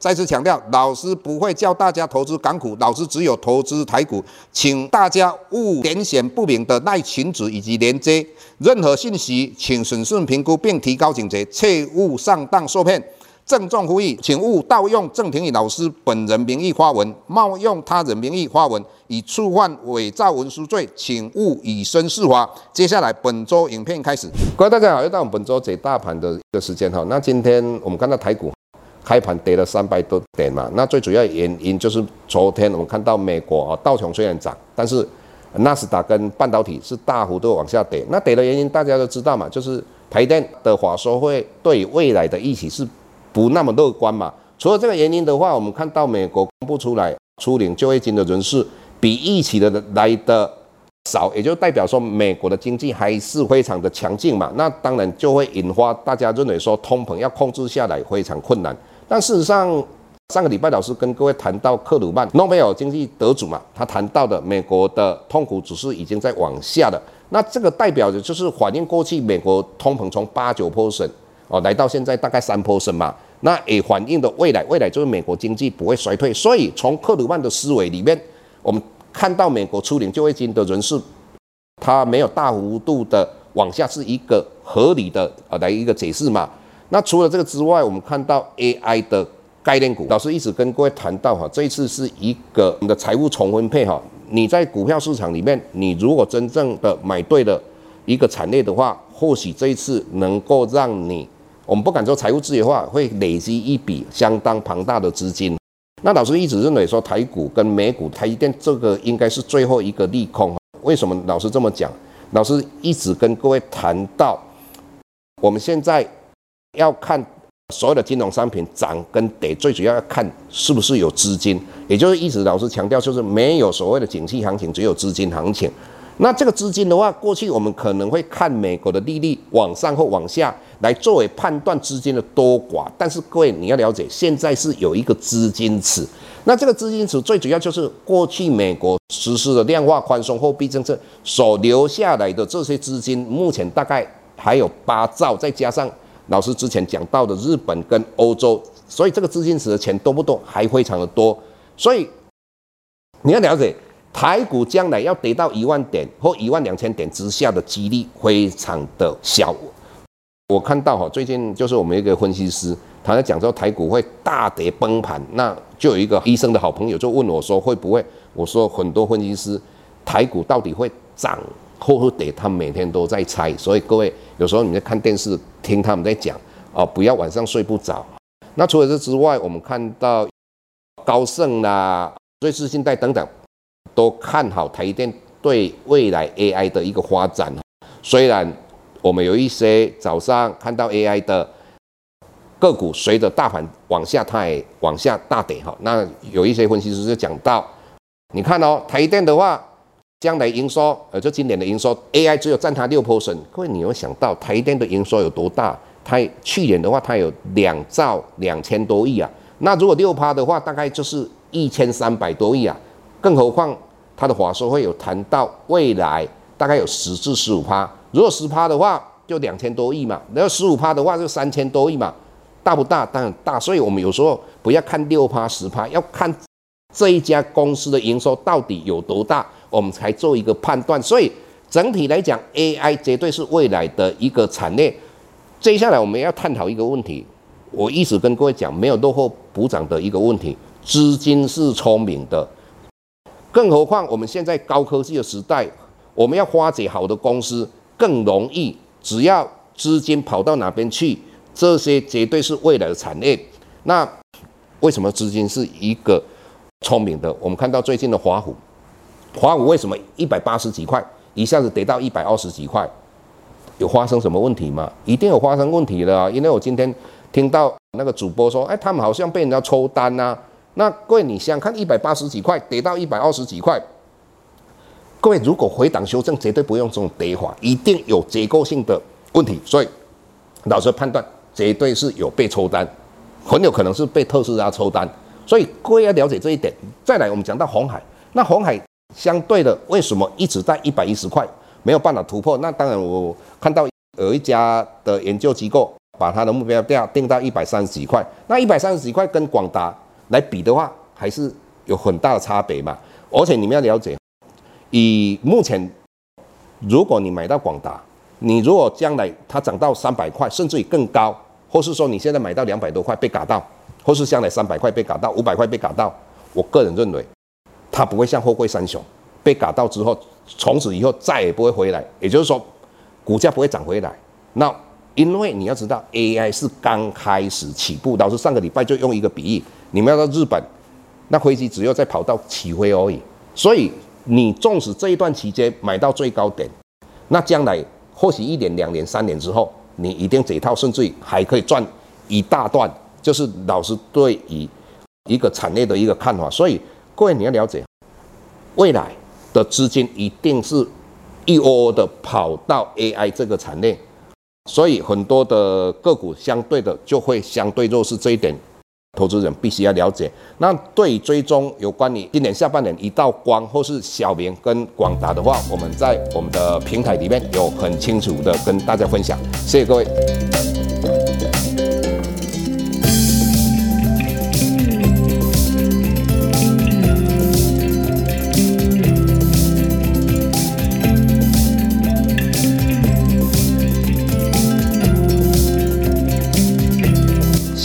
再次强调，老师不会教大家投资港股，老师只有投资台股，请大家勿点选不明的赖群组以及连接。任何信息，请审慎评估并提高警觉，切勿上当受骗。郑重呼吁，请勿盗用郑庭宇老师本人名义发文，冒用他人名义发文，以触犯伪造文书罪，请勿以身试法。接下来本周影片开始，各位大家好，又到我们本周解大盘的一个时间哈。那今天我们看到台股。开盘跌了三百多点嘛，那最主要原因就是昨天我们看到美国啊道琼虽然涨，但是纳斯达跟半导体是大幅度往下跌。那跌的原因大家都知道嘛，就是台电的话说会对未来的预期是不那么乐观嘛。除了这个原因的话，我们看到美国公布出来初领就业金的人数比预期的来的少，也就代表说美国的经济还是非常的强劲嘛。那当然就会引发大家认为说通膨要控制下来非常困难。但事实上，上个礼拜老师跟各位谈到克鲁曼诺贝尔经济得主嘛，他谈到的美国的痛苦指数已经在往下了。那这个代表着就是反映过去美国通膨从八九 percent 哦，来到现在大概三 percent 嘛。那也反映的未来，未来就是美国经济不会衰退。所以从克鲁曼的思维里面，我们看到美国出领就业金的人数，它没有大幅度的往下，是一个合理的呃来一个解释嘛。那除了这个之外，我们看到 AI 的概念股，老师一直跟各位谈到哈，这一次是一个你的财务重分配哈。你在股票市场里面，你如果真正的买对了一个产业的话，或许这一次能够让你，我们不敢说财务自由化，会累积一笔相当庞大的资金。那老师一直认为说，台股跟美股台积电这个应该是最后一个利空。为什么老师这么讲？老师一直跟各位谈到，我们现在。要看所有的金融商品涨跟跌，最主要要看是不是有资金，也就是一直老师强调，就是没有所谓的景气行情，只有资金行情。那这个资金的话，过去我们可能会看美国的利率往上或往下来作为判断资金的多寡，但是各位你要了解，现在是有一个资金池。那这个资金池最主要就是过去美国实施的量化宽松货币政策所留下来的这些资金，目前大概还有八兆，再加上。老师之前讲到的日本跟欧洲，所以这个资金池的钱多不多？还非常的多。所以你要了解，台股将来要跌到一万点或一万两千点之下的几率非常的小。我看到哈，最近就是我们一个分析师，他在讲说台股会大跌崩盘，那就有一个医生的好朋友就问我说会不会？我说很多分析师，台股到底会涨？或或得，他每天都在猜，所以各位有时候你在看电视听他们在讲啊，不要晚上睡不着。那除了这之外，我们看到高盛啦、瑞士信贷等等都看好台电对未来 AI 的一个发展。虽然我们有一些早上看到 AI 的个股随着大盘往下，它也往下大跌哈。那有一些分析师就讲到，你看哦，台电的话。将来营收，呃，就今年的营收，AI 只有占它六 percent。各位，你有想到台电的营收有多大？它去年的话，它有两兆两千多亿啊。那如果六趴的话，大概就是一千三百多亿啊。更何况它的华硕会有谈到未来大概有十至十五趴。如果十趴的话，就两千多亿嘛。然后十五趴的话，就三千多亿嘛。大不大？当然大。所以我们有时候不要看六趴十趴，要看这一家公司的营收到底有多大。我们才做一个判断，所以整体来讲，AI 绝对是未来的一个产业。接下来我们要探讨一个问题，我一直跟各位讲，没有落后补涨的一个问题，资金是聪明的，更何况我们现在高科技的时代，我们要发掘好的公司更容易，只要资金跑到哪边去，这些绝对是未来的产业。那为什么资金是一个聪明的？我们看到最近的华虎。华五为什么一百八十几块一下子跌到一百二十几块？有发生什么问题吗？一定有发生问题的啊，因为我今天听到那个主播说，哎，他们好像被人家抽单呐。那各位，你想看一百八十几块跌到一百二十几块，各位如果回档修正，绝对不用这种跌法，一定有结构性的问题。所以老师判断，绝对是有被抽单，很有可能是被特斯拉抽单。所以各位要了解这一点。再来，我们讲到红海，那红海相对的为什么一直在一百一十块没有办法突破？那当然，我看到有一家的研究机构把它的目标价定到一百三十几块。那一百三十几块跟广达来比的话，还是有很大的差别嘛。而且你们要了解，以目前如果你买到广达，你如果将来它涨到三百块，甚至于更高，或是说你现在买到两百多块被嘎到。或是将来三百块被嘎到，五百块被嘎到，我个人认为，它不会像货柜三雄被嘎到之后，从此以后再也不会回来。也就是说，股价不会涨回来。那因为你要知道，AI 是刚开始起步。老师上个礼拜就用一个比喻，你们要到日本，那飞机只有在跑道起飞而已。所以你纵使这一段期间买到最高点，那将来或许一年、两年、三年之后，你一定这一套甚至于还可以赚一大段。就是老师对于一个产业的一个看法，所以各位你要了解，未来的资金一定是一窝的跑到 AI 这个产业，所以很多的个股相对的就会相对弱势，这一点投资人必须要了解。那对追踪有关于今年下半年一道光或是小明跟广达的话，我们在我们的平台里面有很清楚的跟大家分享，谢谢各位。